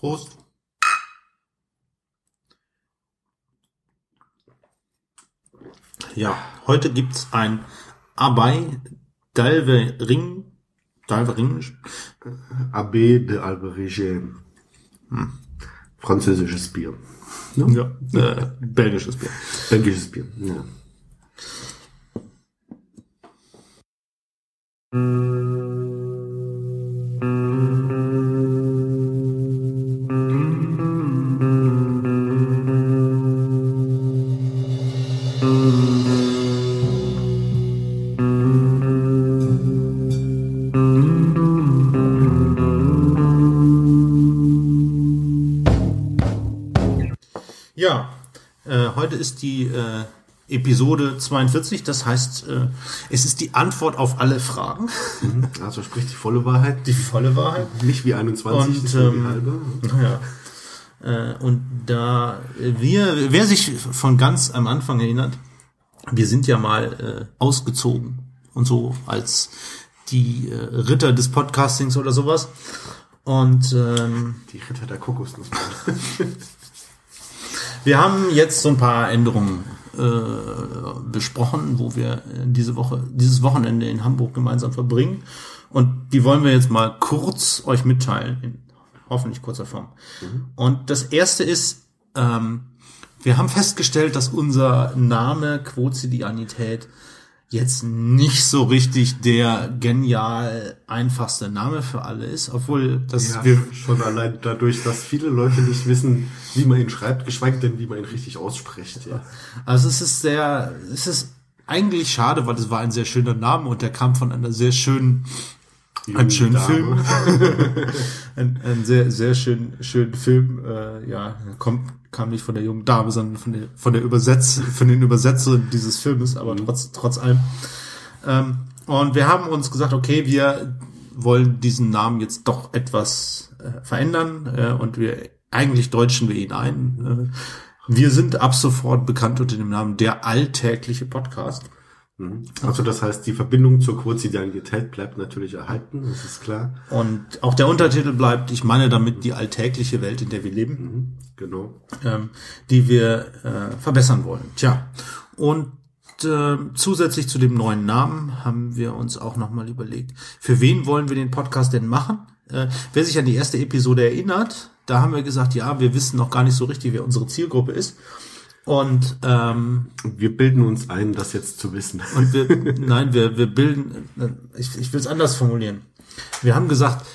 Prost. Ja, heute gibt's ein Abai Dalvering. Dalvering. Abbé de Alberige. Hm. Französisches Bier. Ja, äh, belgisches Bier. Belgisches Bier. Ja, heute ist die äh, Episode 42, das heißt, äh, es ist die Antwort auf alle Fragen. Also sprich die volle Wahrheit. Die volle Wahrheit. Nicht wie 21, Und, ähm, halbe. Ja. Äh, und da wir, wer sich von ganz am Anfang erinnert, wir sind ja mal äh, ausgezogen und so als die äh, Ritter des Podcastings oder sowas. Und ähm, Die Ritter der Kokosnuss. Wir haben jetzt so ein paar Änderungen äh, besprochen, wo wir diese Woche, dieses Wochenende in Hamburg gemeinsam verbringen. Und die wollen wir jetzt mal kurz euch mitteilen, in hoffentlich kurzer Form. Und das erste ist, ähm, wir haben festgestellt, dass unser Name Quotidianität jetzt nicht so richtig der genial einfachste Name für alle ist, obwohl das Ja, wir schon allein dadurch, dass viele Leute nicht wissen, wie man ihn schreibt, geschweige denn, wie man ihn richtig ausspricht. Ja. Also es ist sehr, es ist eigentlich schade, weil es war ein sehr schöner Name und der kam von einer sehr schönen, einem schönen Dame. Film, ein, ein sehr sehr schön schönen Film. Äh, ja, kommt kam nicht von der jungen Dame, sondern von der von der Übersetz von den Übersetzern dieses Filmes, aber trotz trotz allem. Ähm, und wir haben uns gesagt, okay, wir wollen diesen Namen jetzt doch etwas äh, verändern äh, und wir eigentlich deutschen wir ihn ein. Äh, wir sind ab sofort bekannt unter dem Namen der alltägliche Podcast. Also das heißt, die Verbindung zur Quotidianität bleibt natürlich erhalten, das ist klar. Und auch der Untertitel bleibt, ich meine damit die alltägliche Welt, in der wir leben, Genau. ähm, die wir äh, verbessern wollen. Tja, und äh, zusätzlich zu dem neuen Namen haben wir uns auch nochmal überlegt, für wen wollen wir den Podcast denn machen? Äh, wer sich an die erste Episode erinnert, da haben wir gesagt, ja, wir wissen noch gar nicht so richtig, wer unsere Zielgruppe ist. Und ähm, Wir bilden uns ein, das jetzt zu wissen. Und wir, nein, wir, wir bilden, äh, ich, ich will es anders formulieren. Wir haben gesagt,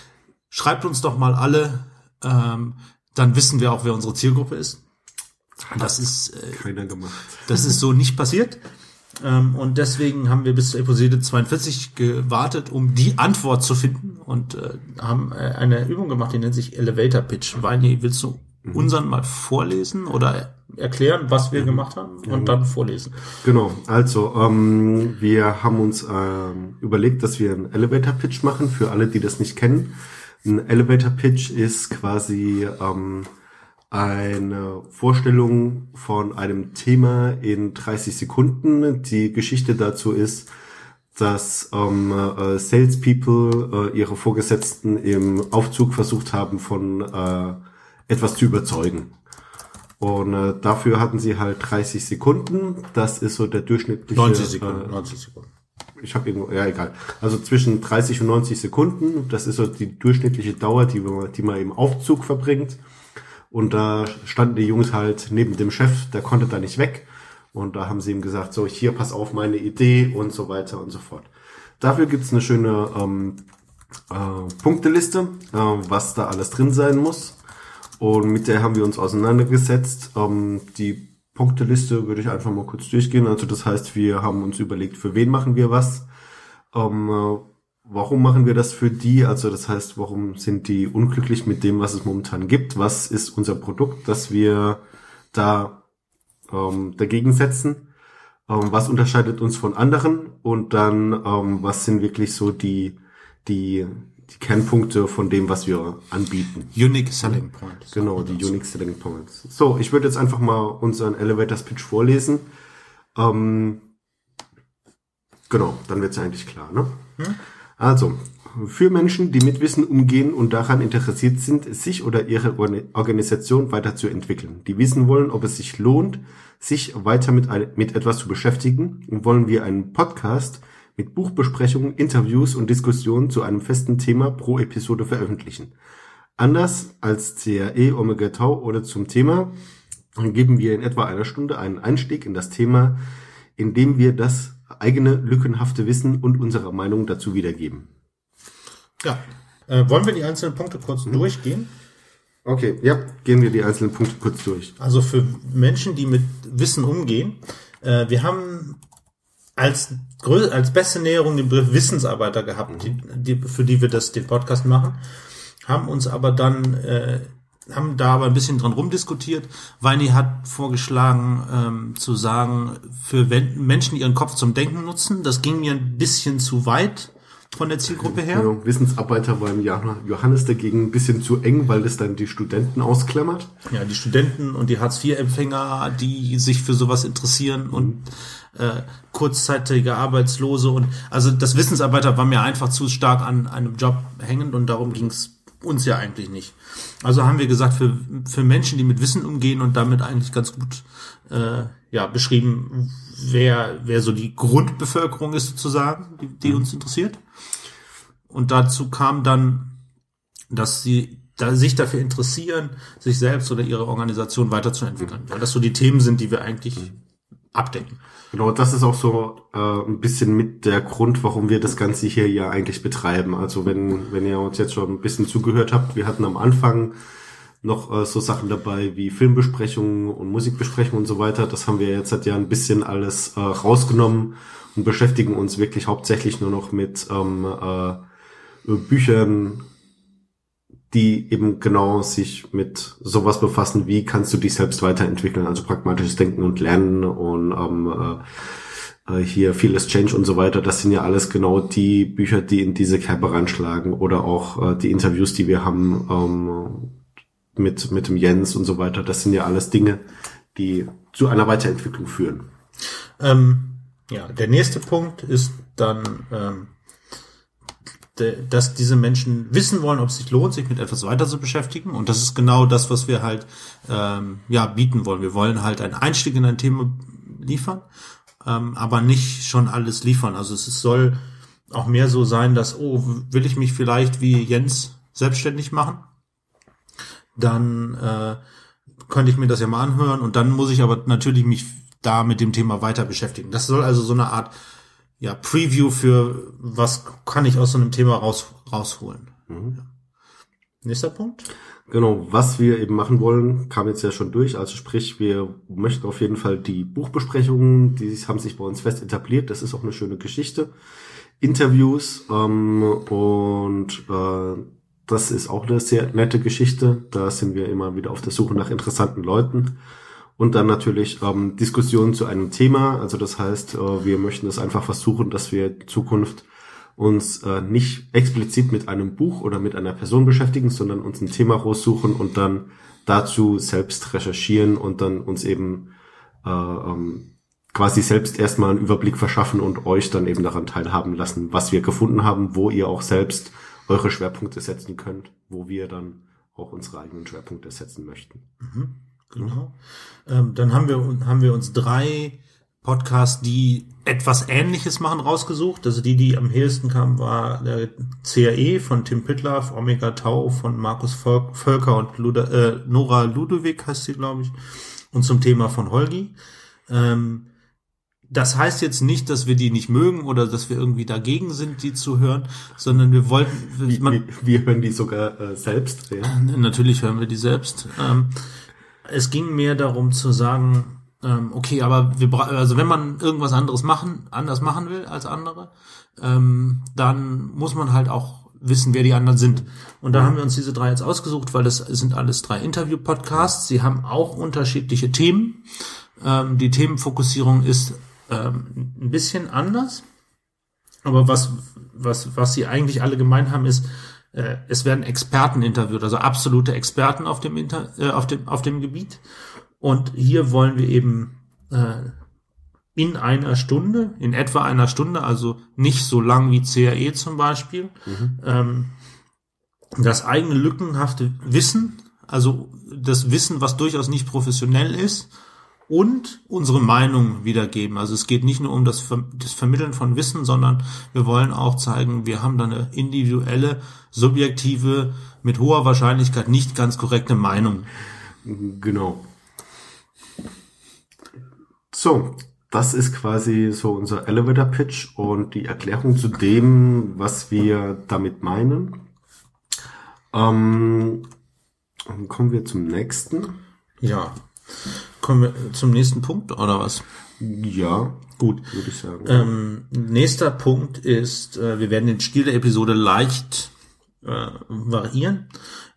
schreibt uns doch mal alle, ähm, dann wissen wir auch, wer unsere Zielgruppe ist. Das ist, äh, Keiner gemacht. das ist so nicht passiert. Ähm, und deswegen haben wir bis zur Episode 42 gewartet, um die Antwort zu finden und äh, haben äh, eine Übung gemacht, die nennt sich Elevator Pitch. Weini, willst du unseren mal vorlesen oder erklären, was wir gemacht haben und dann vorlesen? Genau, also ähm, wir haben uns ähm, überlegt, dass wir einen Elevator Pitch machen, für alle, die das nicht kennen. Ein Elevator Pitch ist quasi ähm, eine Vorstellung von einem Thema in 30 Sekunden. Die Geschichte dazu ist, dass ähm, äh, Salespeople äh, ihre Vorgesetzten im Aufzug versucht haben, von äh, etwas zu überzeugen. Und äh, dafür hatten sie halt 30 Sekunden. Das ist so der durchschnittliche. 90 Sekunden, Äh, 90 Sekunden. ich habe irgendwo, ja egal. Also zwischen 30 und 90 Sekunden. Das ist so die durchschnittliche Dauer, die man, die man im Aufzug verbringt. Und da standen die Jungs halt neben dem Chef, der konnte da nicht weg. Und da haben sie ihm gesagt, so hier, pass auf meine Idee und so weiter und so fort. Dafür gibt's eine schöne ähm, äh, Punkteliste, äh, was da alles drin sein muss. Und mit der haben wir uns auseinandergesetzt. Ähm, die Punkteliste würde ich einfach mal kurz durchgehen. Also das heißt, wir haben uns überlegt, für wen machen wir was. Ähm, äh, warum machen wir das für die? Also das heißt, warum sind die unglücklich mit dem, was es momentan gibt? Was ist unser Produkt, das wir da ähm, dagegen setzen? Ähm, was unterscheidet uns von anderen? Und dann, ähm, was sind wirklich so die, die, die Kernpunkte von dem, was wir anbieten? Unique Selling Point. Genau, die Unique Selling Points. So, ich würde jetzt einfach mal unseren Elevators Pitch vorlesen. Ähm, genau, dann wird's eigentlich klar, ne? Also, für Menschen, die mit Wissen umgehen und daran interessiert sind, sich oder ihre Organisation weiterzuentwickeln. Die wissen wollen, ob es sich lohnt, sich weiter mit, mit etwas zu beschäftigen, wollen wir einen Podcast mit Buchbesprechungen, Interviews und Diskussionen zu einem festen Thema pro Episode veröffentlichen. Anders als CRE Omega Tau oder zum Thema geben wir in etwa einer Stunde einen Einstieg in das Thema, indem wir das eigene lückenhafte Wissen und unsere Meinung dazu wiedergeben. Ja. Äh, wollen wir die einzelnen Punkte kurz mhm. durchgehen? Okay, ja, gehen wir die einzelnen Punkte kurz durch. Also für Menschen, die mit Wissen umgehen, äh, wir haben als als beste Näherung den Begriff Wissensarbeiter gehabt, die, die, für die wir das den Podcast machen, haben uns aber dann äh, haben da aber ein bisschen dran rumdiskutiert. Weini hat vorgeschlagen ähm, zu sagen, für Menschen, die ihren Kopf zum Denken nutzen, das ging mir ein bisschen zu weit von der Zielgruppe her. Genau, Wissensarbeiter war im Johannes dagegen ein bisschen zu eng, weil das dann die Studenten ausklammert. Ja, die Studenten und die Hartz-IV-Empfänger, die sich für sowas interessieren und äh, kurzzeitige Arbeitslose und also das Wissensarbeiter war mir einfach zu stark an einem Job hängend und darum ging es uns ja eigentlich nicht. Also haben wir gesagt, für, für Menschen, die mit Wissen umgehen und damit eigentlich ganz gut äh, ja, beschrieben, wer, wer so die Grundbevölkerung ist sozusagen, die, die uns interessiert. Und dazu kam dann, dass sie da sich dafür interessieren, sich selbst oder ihre Organisation weiterzuentwickeln. Weil das so die Themen sind, die wir eigentlich abdecken. Genau, das ist auch so äh, ein bisschen mit der Grund, warum wir das Ganze hier ja eigentlich betreiben. Also wenn, wenn ihr uns jetzt schon ein bisschen zugehört habt, wir hatten am Anfang noch äh, so Sachen dabei wie Filmbesprechungen und Musikbesprechungen und so weiter. Das haben wir jetzt halt ja ein bisschen alles äh, rausgenommen und beschäftigen uns wirklich hauptsächlich nur noch mit ähm, äh, Büchern, die eben genau sich mit sowas befassen, wie kannst du dich selbst weiterentwickeln, also pragmatisches Denken und Lernen und ähm, äh, äh, hier Fearless Change und so weiter. Das sind ja alles genau die Bücher, die in diese Kerbe reinschlagen oder auch äh, die Interviews, die wir haben ähm, mit, mit dem Jens und so weiter. Das sind ja alles Dinge, die zu einer Weiterentwicklung führen. Ähm, ja, der nächste Punkt ist dann ähm, dass diese Menschen wissen wollen, ob es sich lohnt, sich mit etwas weiter zu beschäftigen. Und das ist genau das, was wir halt ähm, ja bieten wollen. Wir wollen halt einen Einstieg in ein Thema liefern, ähm, aber nicht schon alles liefern. Also es soll auch mehr so sein, dass, oh, will ich mich vielleicht wie Jens selbstständig machen? Dann äh, könnte ich mir das ja mal anhören und dann muss ich aber natürlich mich da mit dem Thema weiter beschäftigen. Das soll also so eine Art ja, Preview für was kann ich aus so einem Thema raus, rausholen. Mhm. Ja. Nächster Punkt. Genau, was wir eben machen wollen, kam jetzt ja schon durch. Also sprich, wir möchten auf jeden Fall die Buchbesprechungen, die haben sich bei uns fest etabliert. Das ist auch eine schöne Geschichte. Interviews ähm, und äh, das ist auch eine sehr nette Geschichte. Da sind wir immer wieder auf der Suche nach interessanten Leuten. Und dann natürlich ähm, Diskussionen zu einem Thema. Also das heißt, äh, wir möchten es einfach versuchen, dass wir in Zukunft uns äh, nicht explizit mit einem Buch oder mit einer Person beschäftigen, sondern uns ein Thema raussuchen und dann dazu selbst recherchieren und dann uns eben äh, ähm, quasi selbst erstmal einen Überblick verschaffen und euch dann eben daran teilhaben lassen, was wir gefunden haben, wo ihr auch selbst eure Schwerpunkte setzen könnt, wo wir dann auch unsere eigenen Schwerpunkte setzen möchten. Mhm. Genau. Ähm, dann haben wir, haben wir uns drei Podcasts, die etwas Ähnliches machen, rausgesucht. Also die, die am ehesten kamen, war der CAE von Tim Pitlaff, Omega Tau von Markus Völker und Luda, äh, Nora Ludovic heißt sie, glaube ich. Und zum Thema von Holgi. Ähm, das heißt jetzt nicht, dass wir die nicht mögen oder dass wir irgendwie dagegen sind, die zu hören, sondern wir wollten. Man, wir, wir hören die sogar äh, selbst. Ja. Natürlich hören wir die selbst. Ähm, es ging mehr darum zu sagen, ähm, okay, aber wir also wenn man irgendwas anderes machen, anders machen will als andere, ähm, dann muss man halt auch wissen, wer die anderen sind. Und da haben wir uns diese drei jetzt ausgesucht, weil das sind alles drei Interview-Podcasts. Sie haben auch unterschiedliche Themen. Ähm, die Themenfokussierung ist ähm, ein bisschen anders. Aber was, was, was sie eigentlich alle gemein haben, ist, äh, es werden Experten interviewt, also absolute Experten auf dem, Inter, äh, auf dem, auf dem Gebiet. Und hier wollen wir eben äh, in einer Stunde, in etwa einer Stunde, also nicht so lang wie CAE zum Beispiel, ähm, das eigene lückenhafte Wissen, also das Wissen, was durchaus nicht professionell ist, und unsere Meinung wiedergeben. Also es geht nicht nur um das, Ver das Vermitteln von Wissen, sondern wir wollen auch zeigen, wir haben da eine individuelle, subjektive, mit hoher Wahrscheinlichkeit nicht ganz korrekte Meinung. Genau. So, das ist quasi so unser Elevator Pitch und die Erklärung zu dem, was wir damit meinen. Ähm, dann kommen wir zum nächsten. Ja. Kommen wir zum nächsten Punkt oder was? Ja, Gut. würde ich sagen. Ähm, nächster Punkt ist, äh, wir werden den Stil der Episode leicht äh, variieren.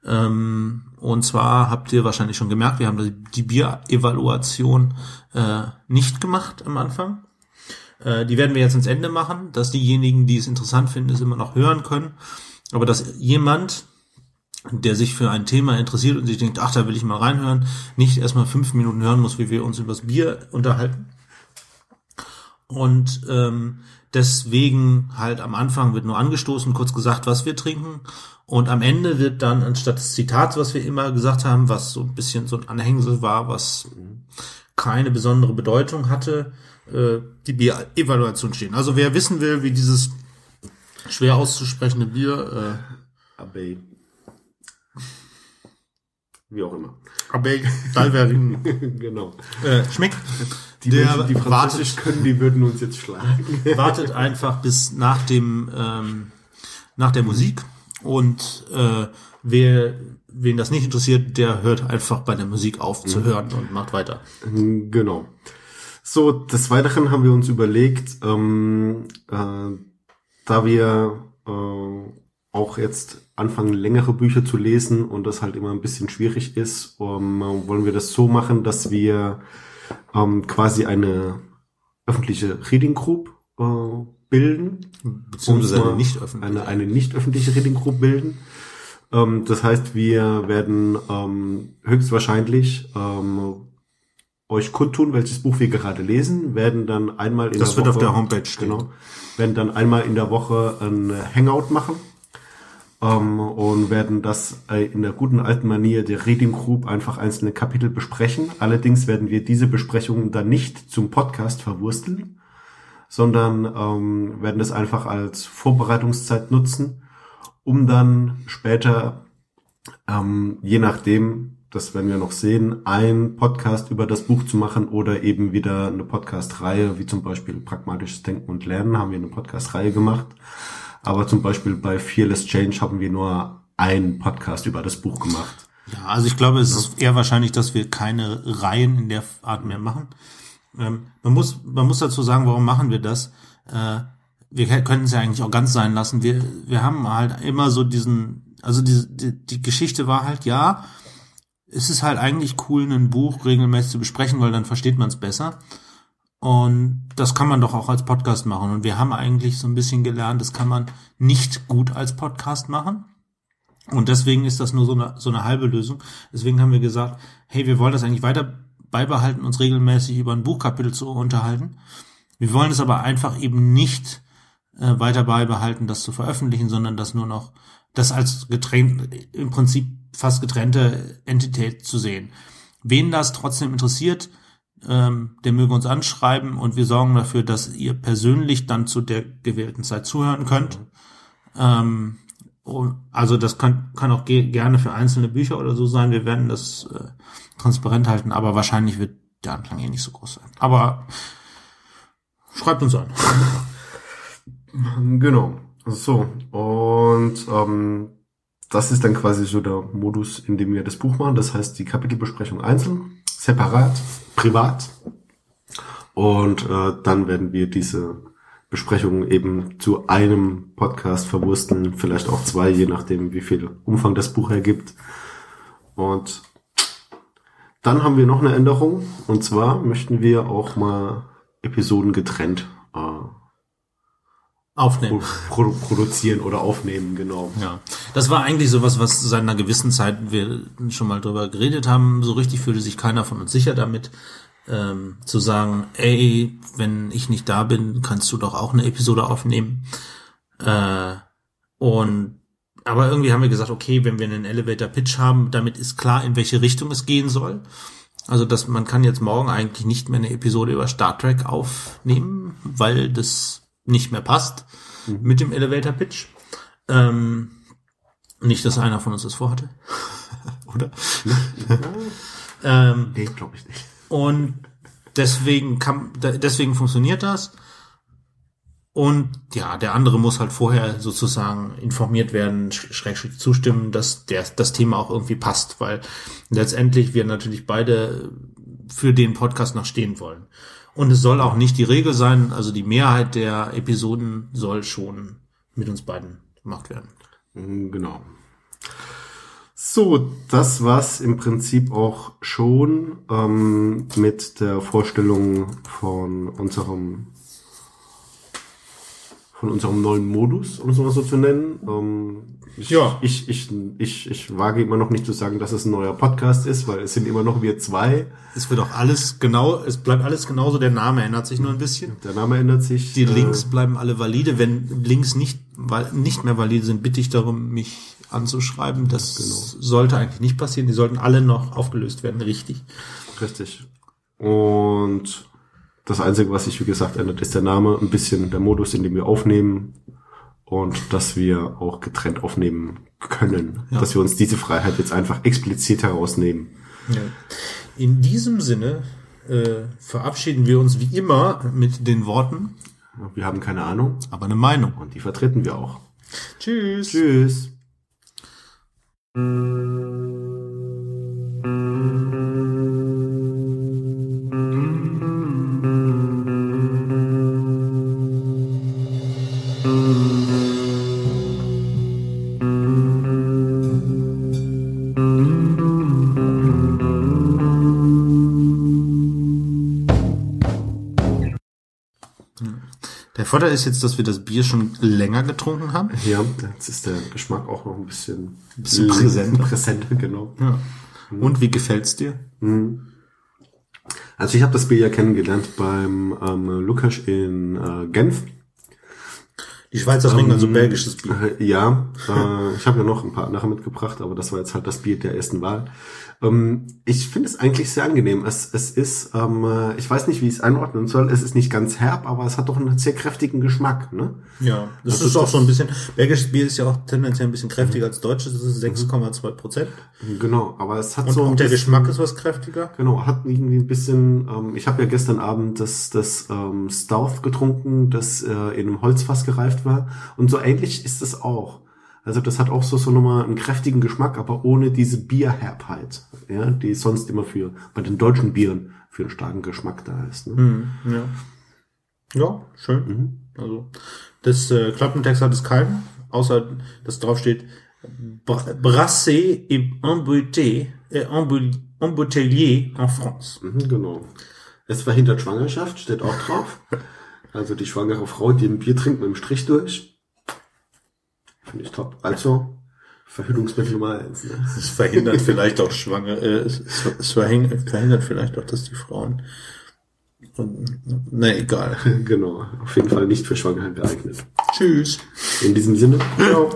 Ähm, und zwar habt ihr wahrscheinlich schon gemerkt, wir haben die, die Bier-Evaluation äh, nicht gemacht am Anfang. Äh, die werden wir jetzt ins Ende machen, dass diejenigen, die es interessant finden, es immer noch hören können. Aber dass jemand, der sich für ein Thema interessiert und sich denkt, ach, da will ich mal reinhören, nicht erstmal fünf Minuten hören muss, wie wir uns über das Bier unterhalten. Und ähm, deswegen halt am Anfang wird nur angestoßen, kurz gesagt, was wir trinken. Und am Ende wird dann anstatt des Zitats, was wir immer gesagt haben, was so ein bisschen so ein Anhängsel war, was keine besondere Bedeutung hatte, äh, die Bier-Evaluation stehen. Also wer wissen will, wie dieses schwer auszusprechende Bier Abbey. Wie auch immer. Abbey Dalverin genau. äh, schmeckt, Die der Menschen, die Französisch können, die würden uns jetzt schlagen. wartet einfach bis nach dem ähm, nach der Musik und äh, wer wen das nicht interessiert, der hört einfach bei der Musik auf zu hören und macht weiter. Genau. So, des Weiteren haben wir uns überlegt, ähm, äh, da wir äh, auch jetzt anfangen, längere Bücher zu lesen und das halt immer ein bisschen schwierig ist, um, wollen wir das so machen, dass wir ähm, quasi eine öffentliche Reading Group äh, bilden. Beziehungsweise äh, nicht öffentlich. Eine, eine nicht öffentliche Reading Group bilden. Ähm, das heißt, wir werden ähm, höchstwahrscheinlich ähm, euch kundtun, welches Buch wir gerade lesen, werden dann einmal in Das der wird Woche, auf der Homepage stehen. genau, werden dann einmal in der Woche ein Hangout machen ähm, und werden das äh, in der guten alten Manier der Reading Group einfach einzelne Kapitel besprechen. Allerdings werden wir diese Besprechungen dann nicht zum Podcast verwursteln, sondern ähm, werden das einfach als Vorbereitungszeit nutzen, um dann später, ähm, je nachdem, das werden wir noch sehen, ein Podcast über das Buch zu machen oder eben wieder eine Podcast-Reihe, wie zum Beispiel Pragmatisches Denken und Lernen, haben wir eine Podcast-Reihe gemacht. Aber zum Beispiel bei Fearless Change haben wir nur einen Podcast über das Buch gemacht. Ja, also ich glaube, es ist eher wahrscheinlich, dass wir keine Reihen in der Art mehr machen. Ähm, man muss, man muss dazu sagen, warum machen wir das? Äh, wir können es ja eigentlich auch ganz sein lassen. Wir, wir haben halt immer so diesen, also die, die, die Geschichte war halt, ja, es ist halt eigentlich cool, ein Buch regelmäßig zu besprechen, weil dann versteht man es besser. Und das kann man doch auch als Podcast machen. Und wir haben eigentlich so ein bisschen gelernt, das kann man nicht gut als Podcast machen. Und deswegen ist das nur so eine, so eine halbe Lösung. Deswegen haben wir gesagt, hey, wir wollen das eigentlich weiter beibehalten, uns regelmäßig über ein Buchkapitel zu unterhalten. Wir wollen es aber einfach eben nicht äh, weiter beibehalten, das zu veröffentlichen, sondern das nur noch, das als getrennt, im Prinzip fast getrennte Entität zu sehen. Wen das trotzdem interessiert, ähm, der möge uns anschreiben und wir sorgen dafür, dass ihr persönlich dann zu der gewählten Zeit zuhören könnt. Ähm, also das kann, kann auch ge gerne für einzelne Bücher oder so sein. Wir werden das äh, transparent halten, aber wahrscheinlich wird der Anklang eh nicht so groß sein. Aber schreibt uns an. Genau. So, und ähm, das ist dann quasi so der Modus, in dem wir das Buch machen. Das heißt, die Kapitelbesprechung einzeln, separat, privat. Und äh, dann werden wir diese Besprechung eben zu einem Podcast verwursten, vielleicht auch zwei, je nachdem, wie viel Umfang das Buch ergibt. Und dann haben wir noch eine Änderung. Und zwar möchten wir auch mal Episoden getrennt Aufnehmen. pro produzieren oder aufnehmen, genau. Ja, das war eigentlich sowas, was seit einer gewissen Zeit wir schon mal drüber geredet haben. So richtig fühlte sich keiner von uns sicher damit. ähm, zu sagen, ey, wenn ich nicht da bin, kannst du doch auch eine Episode aufnehmen. Äh, und aber irgendwie haben wir gesagt, okay, wenn wir einen Elevator Pitch haben, damit ist klar, in welche Richtung es gehen soll. Also, dass man kann jetzt morgen eigentlich nicht mehr eine Episode über Star Trek aufnehmen, weil das nicht mehr passt mhm. mit dem Elevator Pitch. Ähm, nicht, dass einer von uns das vorhatte. Oder? ähm, nee, glaube ich nicht. Und deswegen kann, deswegen funktioniert das. Und ja, der andere muss halt vorher sozusagen informiert werden, schrägstrich zustimmen, dass der, das Thema auch irgendwie passt, weil letztendlich wir natürlich beide für den Podcast noch stehen wollen. Und es soll auch nicht die Regel sein, also die Mehrheit der Episoden soll schon mit uns beiden gemacht werden. Mm, genau. So, das war's im Prinzip auch schon ähm, mit der Vorstellung von unserem von unserem neuen Modus, um es mal so zu nennen. Ähm, ich, ja. Ich, ich, ich, ich wage immer noch nicht zu sagen, dass es ein neuer Podcast ist, weil es sind immer noch wir zwei. Es wird auch alles genau, es bleibt alles genauso, der Name ändert sich nur ein bisschen. Der Name ändert sich. Die Links äh, bleiben alle valide. Wenn Links nicht, nicht mehr valide sind, bitte ich darum, mich anzuschreiben. Das genau. sollte eigentlich nicht passieren. Die sollten alle noch aufgelöst werden, richtig. Richtig. Und das Einzige, was sich, wie gesagt, ändert, ist der Name, ein bisschen der Modus, in dem wir aufnehmen und dass wir auch getrennt aufnehmen können. Ja. Dass wir uns diese Freiheit jetzt einfach explizit herausnehmen. Ja. In diesem Sinne äh, verabschieden wir uns wie immer mit den Worten. Wir haben keine Ahnung. Aber eine Meinung. Und die vertreten wir auch. Tschüss. Tschüss. Vorteil ist jetzt, dass wir das Bier schon länger getrunken haben. Ja, jetzt ist der Geschmack auch noch ein bisschen, ein bisschen präsenter. präsenter genau. Ja. Und wie gefällt's dir? Mhm. Also ich habe das Bier ja kennengelernt beim ähm, Lukas in äh, Genf. Die Schweizer trinken ähm, also belgisches Bier. Äh, ja, äh, ich habe ja noch ein paar andere mitgebracht, aber das war jetzt halt das Bier der ersten Wahl. Ähm, ich finde es eigentlich sehr angenehm. Es, es ist, ähm, äh, ich weiß nicht, wie ich es einordnen soll. Es ist nicht ganz herb, aber es hat doch einen sehr kräftigen Geschmack. Ne? Ja, das, das ist, ist auch so ein bisschen. Belgisches Bier ist ja auch tendenziell ein bisschen kräftiger mhm. als deutsches. Das ist 6,2 Prozent. Genau, aber es hat und, so. Und der bisschen, Geschmack ist was kräftiger. Genau, hat irgendwie ein bisschen. Ähm, ich habe ja gestern Abend das das ähm, Stout getrunken, das äh, in einem Holzfass gereift war. Und so ähnlich ist es auch. Also das hat auch so, so nochmal einen kräftigen Geschmack, aber ohne diese Bierherbheit, ja, die sonst immer für, bei den deutschen Bieren für einen starken Geschmack da ist. Ne? Mhm, ja. ja, schön. Mhm. Also das äh, Klappentext hat es keinen, außer dass drauf steht Brassé et embouté, äh, embouteillé en France. Mhm, genau. Es verhindert Schwangerschaft, steht auch drauf. Also die schwangere Frau, die ein Bier trinkt mit dem Strich durch. Finde ich top. Also, Verhütungsmittel Nummer eins. Ne? Es verhindert vielleicht auch schwanger, äh, es, es verhindert vielleicht auch, dass die Frauen ne, egal. genau. Auf jeden Fall nicht für Schwangere geeignet. Tschüss. In diesem Sinne. Ciao.